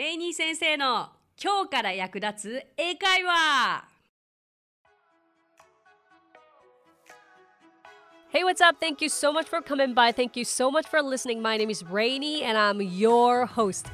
レイニー先生の今日から役立つ英会話 Hey, what's up? Thank you so much for coming by. Thank you so much for listening. My name is Rainy and I'm your host.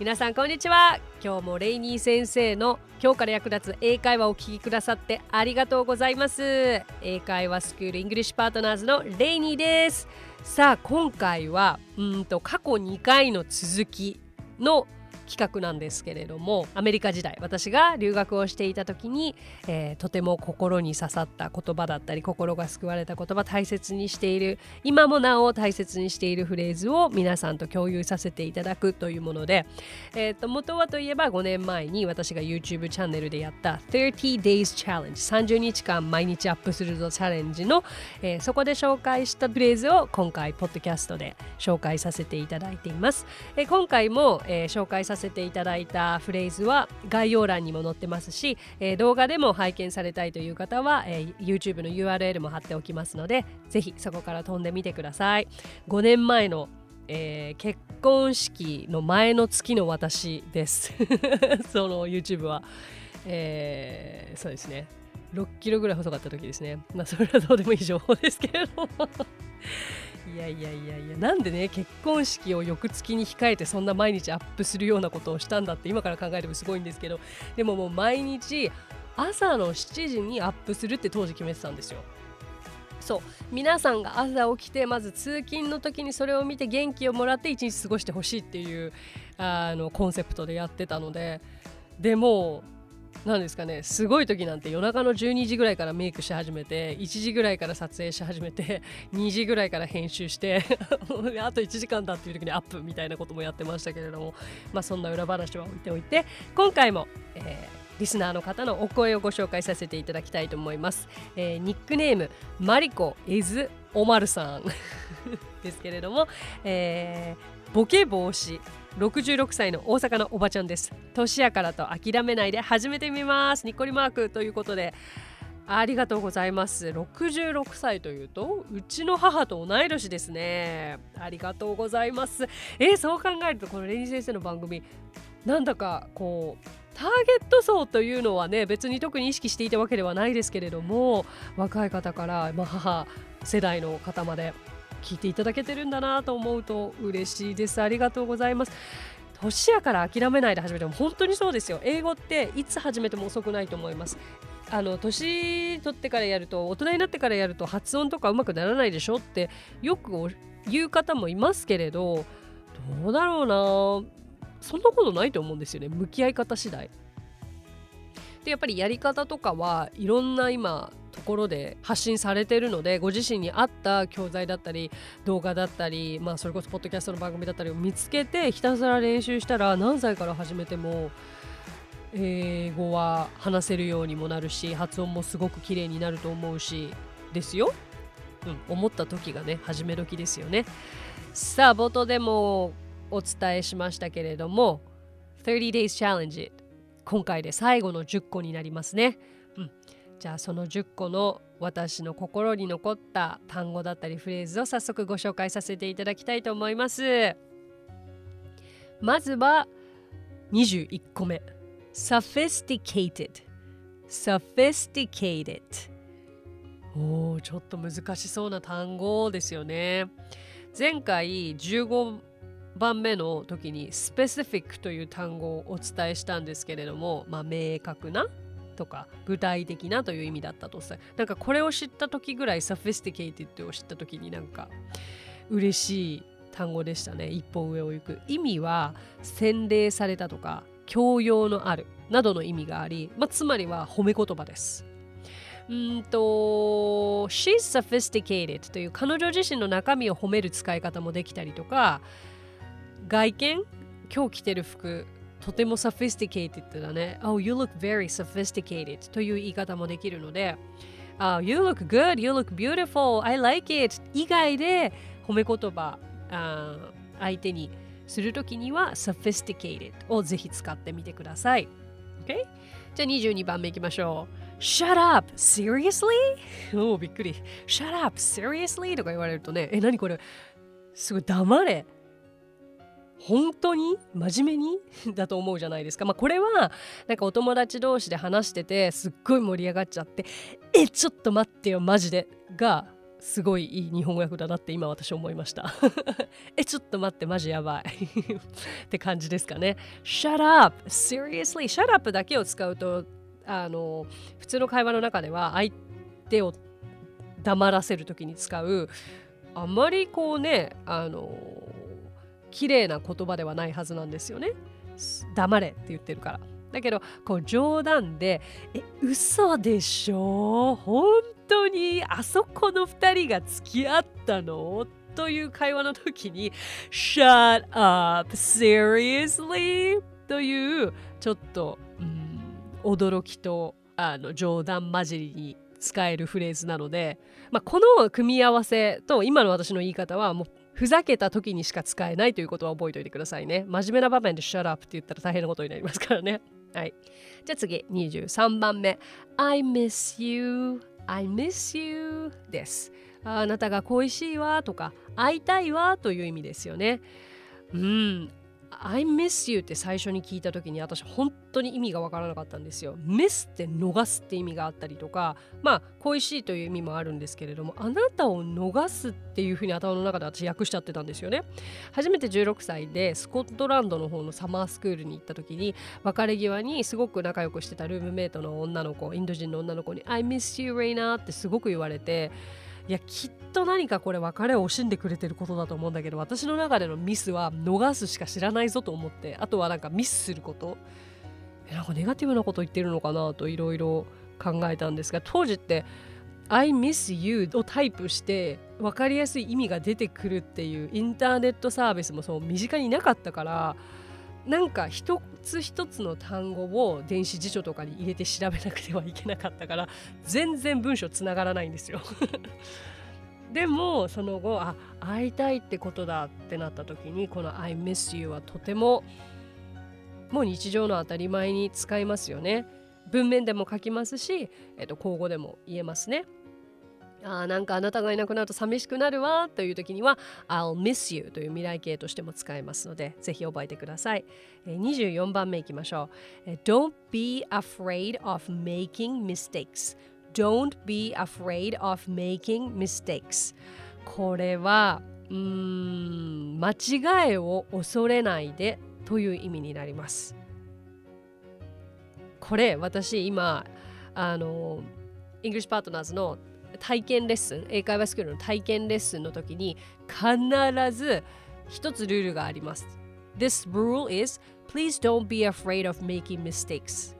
皆さんこんにちは今日もレイニー先生の今日から役立つ英会話をお聞きくださってありがとうございます英会話スクールイングリッシュパートナーズのレイニーですさあ今回はうんと過去2回の続きの企画なんですけれどもアメリカ時代私が留学をしていた時に、えー、とても心に刺さった言葉だったり心が救われた言葉大切にしている今もなお大切にしているフレーズを皆さんと共有させていただくというもので、えー、と元はといえば5年前に私が YouTube チャンネルでやった30 Days Challenge 30日間毎日アップするぞチャレンジの、えー、そこで紹介したフレーズを今回ポッドキャストで紹介させていただいています、えー、今回も、えー、紹介ささせていただいたフレーズは概要欄にも載ってますし、えー、動画でも拝見されたいという方は、えー、YouTube の URL も貼っておきますのでぜひそこから飛んでみてください。5年前のえー、結婚式の前の月の私です。その YouTube は、えー、そうですね。6キロぐらい細かった時ですね。まあそれはどうでもいい情報ですけれども。いやいやいやいやなんでね結婚式を翌月に控えてそんな毎日アップするようなことをしたんだって今から考えてもすごいんですけどでももう毎日朝の7時にアップするって当時決めてたんですよ。そう皆さんが朝起きてまず通勤の時にそれを見て元気をもらって一日過ごしてほしいっていうあのコンセプトでやってたのででもなんですかねすごい時なんて夜中の12時ぐらいからメイクし始めて1時ぐらいから撮影し始めて 2時ぐらいから編集して あと1時間だっていう時にアップみたいなこともやってましたけれどもまあそんな裏話は置いておいて今回も、えーリスナーの方のお声をご紹介させていただきたいと思います。えー、ニックネームマリコイズオマルさん ですけれども、えー、ボケ防止66歳の大阪のおばちゃんです。年やからと諦めないで始めてみます。にっこりマークということでありがとうございます。66歳というとうちの母と同い年ですね。ありがとうございます。えー、そう考えるとこのレニー先生の番組なんだかこうターゲット層というのはね別に特に意識していたわけではないですけれども若い方から、まあ、母世代の方まで聞いていただけてるんだなと思うと嬉しいです。ありがとうございます。年やから諦めないで始めても本当にそうですよ。英語っていつ始めても遅くないと思います。あの年取ってからやると大人になってからやると発音とかうまくならないでしょってよく言う方もいますけれどどうだろうな。そんなことないと思うんですよね。向き合い方次第。でやっぱりやり方とかはいろんな今ところで発信されてるのでご自身に合った教材だったり動画だったり、まあ、それこそポッドキャストの番組だったりを見つけてひたすら練習したら何歳から始めても英語は話せるようにもなるし発音もすごく綺麗になると思うしですよ。うん、思った時がね始め時ですよね。さあ冒頭でもお伝えしましたけれども30 days challenge 今回で最後の10個になりますね。じゃあその10個の私の心に残った単語だったりフレーズを早速ご紹介させていただきたいと思います。まずは21個目。sophisticated sophisticated おーちょっと難しそうな単語ですよね。前回15番目の時に specific という単語をお伝えしたんですけれどもまあ明確なとか具体的なという意味だったとさなんかこれを知った時ぐらい sophisticated を知った時になんか嬉しい単語でしたね。一歩上を行く。意味は洗礼されたとか教養のあるなどの意味があり、まあ、つまりは褒め言葉です。うんと She's sophisticated という彼女自身の中身を褒める使い方もできたりとか外見今日着てる服とても sophisticated だね。Oh, you look very sophisticated という言い方もできるので、oh, You look good, you look beautiful, I like it 以外で褒め言葉、uh, 相手にするときには sophisticated をぜひ使ってみてください。Okay? じゃあ22番目いきましょう。Shut up! Seriously? おお、びっくり。Shut up! Seriously? とか言われるとね、え、何これすごい黙れ本当に？真面目に？だと思うじゃないですか。まあ、これはなんかお友達同士で話しててすっごい盛り上がっちゃって「えちょっと待ってよマジで」がすごいいい日本語訳だなって今私思いました えちょっと待ってマジやばい って感じですかね。Shut up! Seriously shut up だけを使うとあの普通の会話の中では相手を黙らせる時に使うあまりこうねあの綺麗な言葉ではないはずなんですよね黙れって言ってるからだけどこう冗談で「え嘘でしょ？本当にあそこの2人が付き合ったの?」という会話の時に「Shut up seriously?」というちょっと、うん、驚きとあの冗談交じりに使えるフレーズなので、まあ、この組み合わせと今の私の言い方はもうふざけた時にしか使えないということは覚えておいてくださいね。真面目な場面で shut up って言ったら大変なことになりますからね。はい。じゃあ次、23番目。I miss you, I miss you です。あなたが恋しいわとか、会いたいわという意味ですよね。うん、I miss you って最初に聞いた時に私本当に意味がわからなかったんですよ。miss って逃すって意味があったりとかまあ恋しいという意味もあるんですけれどもあなたを逃すっていうふうに頭の中で私訳しちゃってたんですよね。初めて16歳でスコットランドの方のサマースクールに行った時に別れ際にすごく仲良くしてたルームメイトの女の子インド人の女の子に I miss you Reina ってすごく言われていやきっと何かこれ別れを惜しんでくれてることだと思うんだけど私の中でのミスは逃すしか知らないぞと思ってあとはなんかミスすること。えなんかネガティブなこと言ってるのかなといろいろ考えたんですが当時って I miss you をタイプして分かりやすい意味が出てくるっていうインターネットサービスもそう身近になかったからなんか一つ一つの単語を電子辞書とかに入れて調べなくてはいけなかったから全然文章つながらないんですよ。でもその後あ会いたいってことだってなった時にこの「I miss you」はとてももう日常の当たり前に使いますよね。文面でも書きますし、えっと、口語でも言えますね。あなんかあなたがいなくなると寂しくなるわという時には I'll miss you という未来形としても使えますのでぜひ覚えてください。24番目いきましょう。Don't be afraid of making mistakes. Don't be afraid of making mistakes. これはうん間違いを恐れないでという意味になります。これ私今あの English Partners の体験レッスン英会話スクールの体験レッスンの時に必ず一つルールがあります。This rule is please don't be afraid of making mistakes.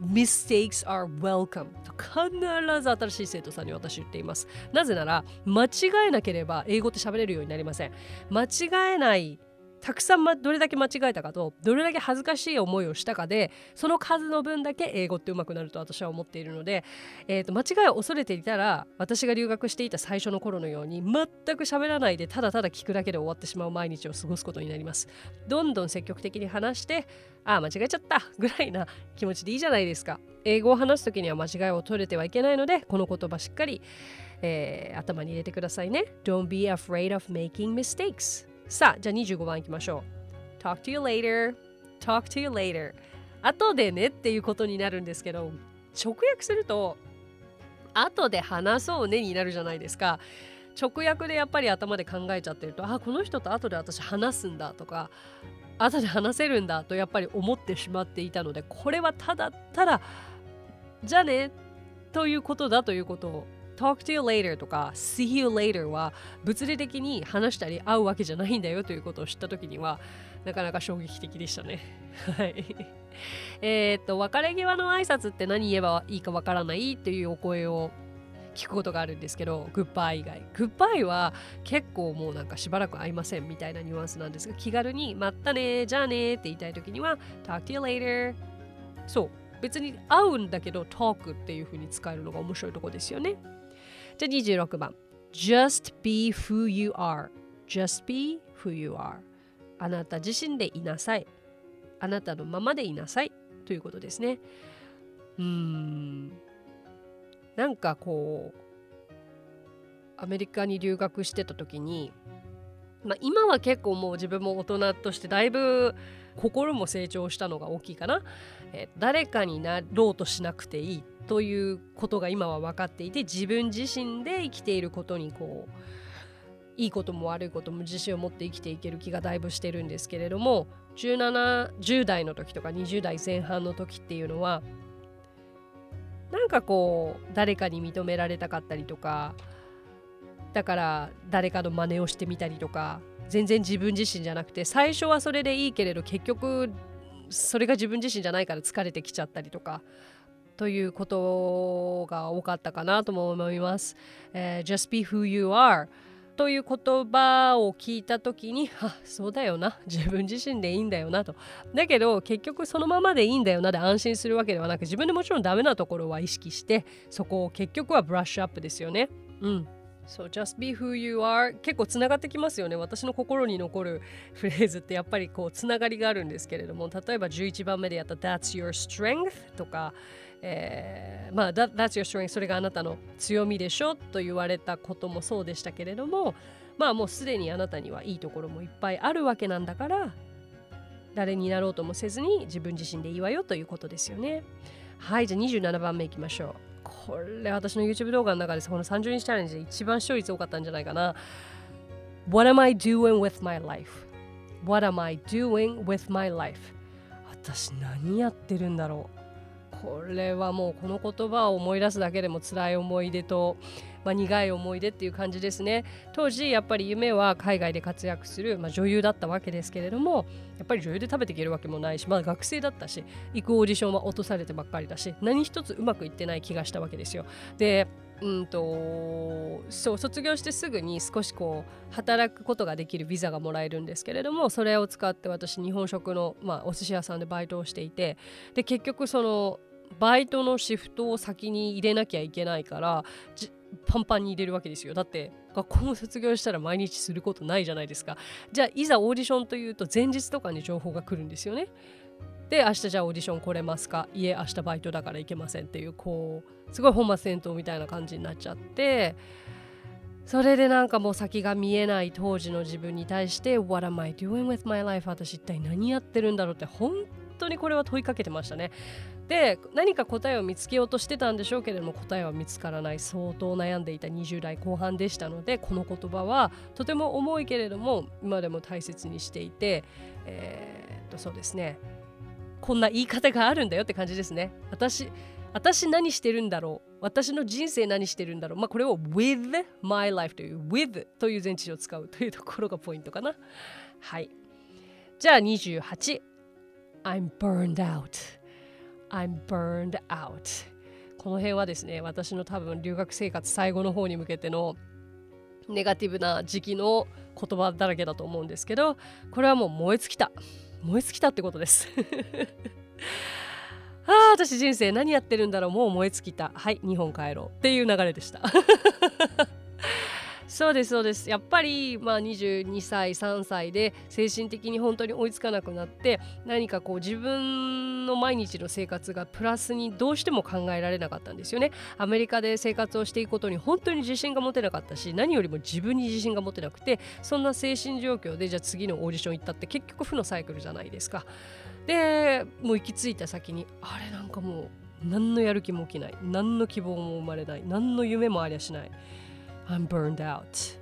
Mistakes are welcome. と必ず新しい生徒さんに私言っています。なぜなら間違えなければ英語って喋れるようになりません。間違えないたくさん、ま、どれだけ間違えたかとどれだけ恥ずかしい思いをしたかでその数の分だけ英語ってうまくなると私は思っているので、えーと、間違いを恐れていたら私が留学していた最初の頃のように全く喋らないでただただ聞くだけで終わってしまう毎日を過ごすことになります。どんどん積極的に話してああ間違えちゃったぐらいな気持ちでいいじゃないですか。英語を話す時には間違いを取れてはいけないのでこの言葉しっかり、えー、頭に入れてくださいね。Don't be afraid of making mistakes. さあ、じゃあ25番いきましょう。Talk to you later. Talk to you later. 後でねっていうことになるんですけど、直訳すると、後で話そうねになるじゃないですか。直訳でやっぱり頭で考えちゃってると、あ、この人と後で私話すんだとか、後で話せるんだとやっぱり思ってしまっていたので、これはただただ、じゃあねということだということを talk to you later とか see you later は物理的に話したり会うわけじゃないんだよということを知った時にはなかなか衝撃的でしたね。はい。えっと、別れ際の挨拶って何言えばいいかわからないっていうお声を聞くことがあるんですけど、グッバイ以外。グッバイは結構もうなんかしばらく会いませんみたいなニュアンスなんですが、気軽にまたね、じゃあねって言いたい時には talk to you later そう。別に会うんだけど talk っていう風に使えるのが面白いとこですよね。じゃあ26番。Just be who you are. Just be who you are. あなた自身でいなさい。あなたのままでいなさい。ということですね。うーん。なんかこうアメリカに留学してた時にまあ、今は結構もう自分も大人としてだいぶ心も成長したのが大きいかな、え、誰かになろうとしなくていい。ということが今は分かっていて自分自身で生きていることにこういいことも悪いことも自信を持って生きていける気がだいぶしてるんですけれども1710代の時とか20代前半の時っていうのはなんかこう誰かに認められたかったりとかだから誰かの真似をしてみたりとか全然自分自身じゃなくて最初はそれでいいけれど結局それが自分自身じゃないから疲れてきちゃったりとかということが多かったかなとも思います。えー、Just be who you are という言葉を聞いた時に あそうだよな。自分自身でいいんだよなと。だけど結局そのままでいいんだよなで安心するわけではなく自分でもちろんダメなところは意識してそこを結局はブラッシュアップですよね。うん。そう、just be who you are. 結構つながってきますよね。私の心に残るフレーズってやっぱりこうつながりがあるんですけれども、例えば11番目でやった That's your strength とか、えー、まあ、that, That's your strength それがあなたの強みでしょと言われたこともそうでしたけれどもまあもうすでにあなたにはいいところもいっぱいあるわけなんだから誰になろうともせずに自分自身でいいわよということですよね。はいじゃあ27番目いきましょう。これ私の YouTube 動画の中でこの30日チャレンジで一番視聴率多かったんじゃないかな What am I doing with my life? What am I doing with my life? 私何やってるんだろうこれはもうこの言葉を思い出すだけでも辛い思い出と、まあ、苦い思い出っていう感じですね。当時やっぱり夢は海外で活躍する、まあ、女優だったわけですけれどもやっぱり女優で食べていけるわけもないし、まあ、学生だったし行くオーディションは落とされてばっかりだし何一つうまくいってない気がしたわけですよ。でうんとそう卒業してすぐに少しこう働くことができるビザがもらえるんですけれどもそれを使って私日本食の、まあ、お寿司屋さんでバイトをしていてで結局そのバイトのシフトを先に入れなきゃいけないからパンパンに入れるわけですよ。だって学校も卒業したら毎日することないじゃないですか。じゃあいざオーディションというと前日とかに情報が来るんですよね。で明日じゃあオーディション来れますか？いえ明日バイトだから行けませんっていうこうすごい本末転倒みたいな感じになっちゃってそれでなんかもう先が見えない当時の自分に対して What am I doing with my life? 私一体何やってるんだろうって本当にこれは問いかけてましたね。で何か答えを見つけようとしてたんでしょうけれども答えは見つからない。相当悩んでいた20代後半でしたのでこの言葉はとても重いけれども今でも大切にしていてえー、っとそうですね。こんな言い方があるんだよって感じですね。私私何してるんだろう。私の人生何してるんだろう。まあこれを with my life という with という前置詞を使うというところがポイントかな。はい。じゃあ28 I'm burned out I'm burned out. この辺はですね私の多分留学生活最後の方に向けてのネガティブな時期の言葉だらけだと思うんですけどこれはもう燃え尽きた。燃え尽きたってことです。ああ私人生何やってるんだろう。もう燃え尽きた。はい日本帰ろう。っていう流れでした。そうですそうです。やっぱりまあ22歳3歳で精神的に本当に追いつかなくなって何かこう自分の毎日の生活がプラスにどうしても考えられなかったんですよね。アメリカで生活をしていくことに本当に自信が持てなかったし何よりも自分に自信が持てなくてそんな精神状況でじゃあ次のオーディション行ったって結局負のサイクルじゃないですか。でもう行き着いた先にあれなんかもう何のやる気も起きない。何の希望も生まれない。何の夢もありゃしない。I'm burned out.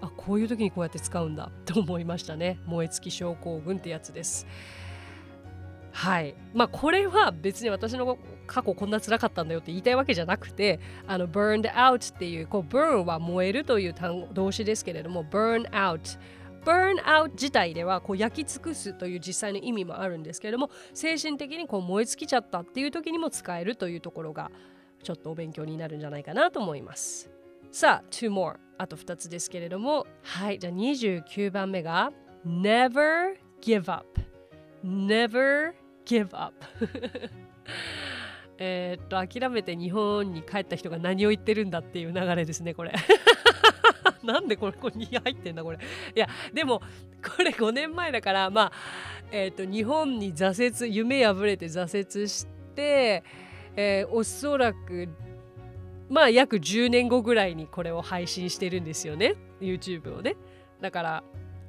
あこういう時にこうやって使うんだと思いましたね。燃え尽き症候群ってやつです。はい。まあこれは別に私の過去こんな辛かったんだよって言いたいわけじゃなくてあの burned out っていうこう burn は燃えるという単語動詞ですけれども burn out burn out 自体ではこう焼き尽くすという実際の意味もあるんですけれども精神的にこう燃え尽きちゃったっていう時にも使えるというところがちょっとお勉強になるんじゃないかなと思います。さあ、two more。あと2つですけれども、はい、じゃあ29番目が Never give up。Never give up えっと、諦めて日本に帰った人が何を言ってるんだっていう流れですね、これ。なんでこれここに入ってんだこれ。いやでもこれ5年前だからまあえっ、ー、と日本に挫折夢破れて挫折して、えー、おそらくまあ約10年後ぐらいにこれを配信してるんですよね。YouTube をね。だから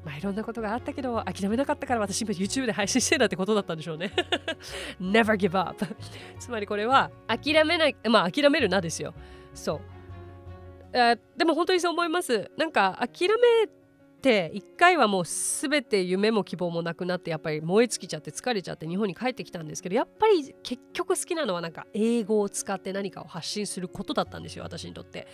まあ、いろんなことがあったけど諦めなかったから私今 YouTube で配信してんだってことだったんでしょうね。Never give up. つまりこれは諦めないまあ諦めるなですよ。そう、でも本当にそう思います。なんか諦めて一回はもう全て夢も希望もなくなってやっぱり燃え尽きちゃって疲れちゃって日本に帰ってきたんですけどやっぱり結局好きなのはなんか英語を使って何かを発信することだったんですよ私にとって。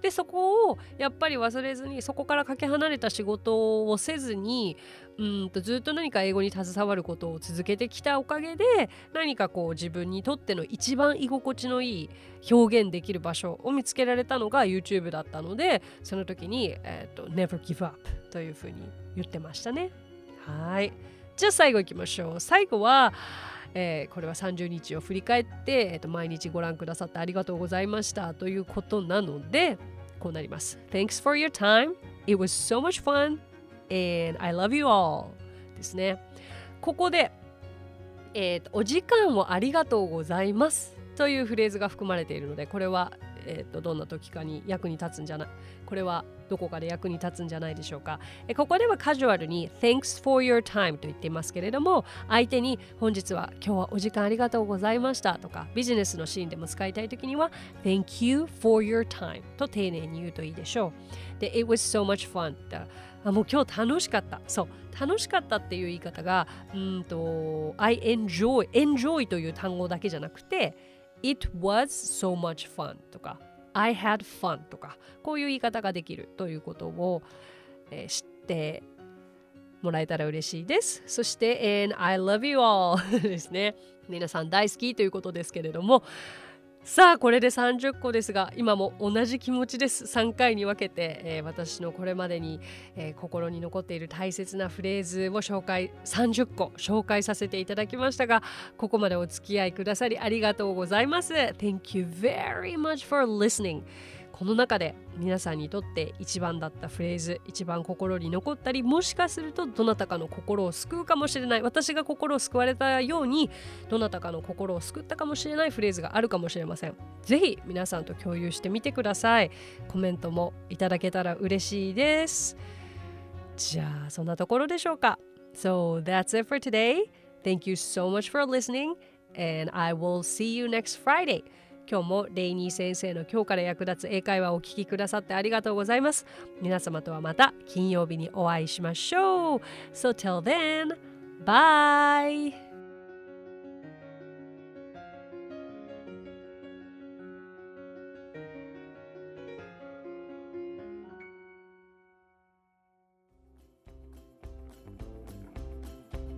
でそこをやっぱり忘れずにそこからかけ離れた仕事をせずにうんとずっと何か英語に携わることを続けてきたおかげで何かこう自分にとっての一番居心地のいい表現できる場所を見つけられたのが YouTube だったのでその時に、えーと、Never Give Up というふうに言ってましたね。はいじゃあ最後いきましょう。最後はえー、これは30日を振り返って、えー、と毎日ご覧くださってありがとうございましたということなのでこうなります。Thanks for your time. It was so much fun and I love you all ですね。ここで、えーと、お時間をありがとうございますというフレーズが含まれているのでこれは、えーとどんな時かに役に立つんじゃないこれはどこかで役に立つんじゃないでしょうか。えここではカジュアルに Thanks for your time と言っていますけれども相手に本日は今日はお時間ありがとうございましたとかビジネスのシーンでも使いたいときには Thank you for your time と丁寧に言うといいでしょう。で It was so much fun あもう今日楽しかった。そう楽しかったっていう言い方がうんと I enjoy enjoy という単語だけじゃなくて It was so much fun とか I had fun とかこういう言い方ができるということを、えー、知ってもらえたら嬉しいです。そして、and I love you all ですね。皆さん大好きということですけれども、さあこれで30個ですが今も同じ気持ちです。3回に分けて、えー、私のこれまでに、えー、心に残っている大切なフレーズを紹介30個紹介させていただきましたがここまでお付き合いくださりありがとうございます。Thank you very much for listening. この中で皆さんにとって一番だったフレーズ一番心に残ったりもしかするとどなたかの心を救うかもしれない私が心を救われたようにどなたかの心を救ったかもしれないフレーズがあるかもしれません。ぜひ皆さんと共有してみてください。コメントもいただけたら嬉しいです。じゃあそんなところでしょうか。So that's it for today. Thank you so much for listening and I will see you next Friday. 今日もレイニー先生の今日から役立つ英会話をお聞きくださってありがとうございます。皆様とはまた金曜日にお会いしましょう。So till then, bye!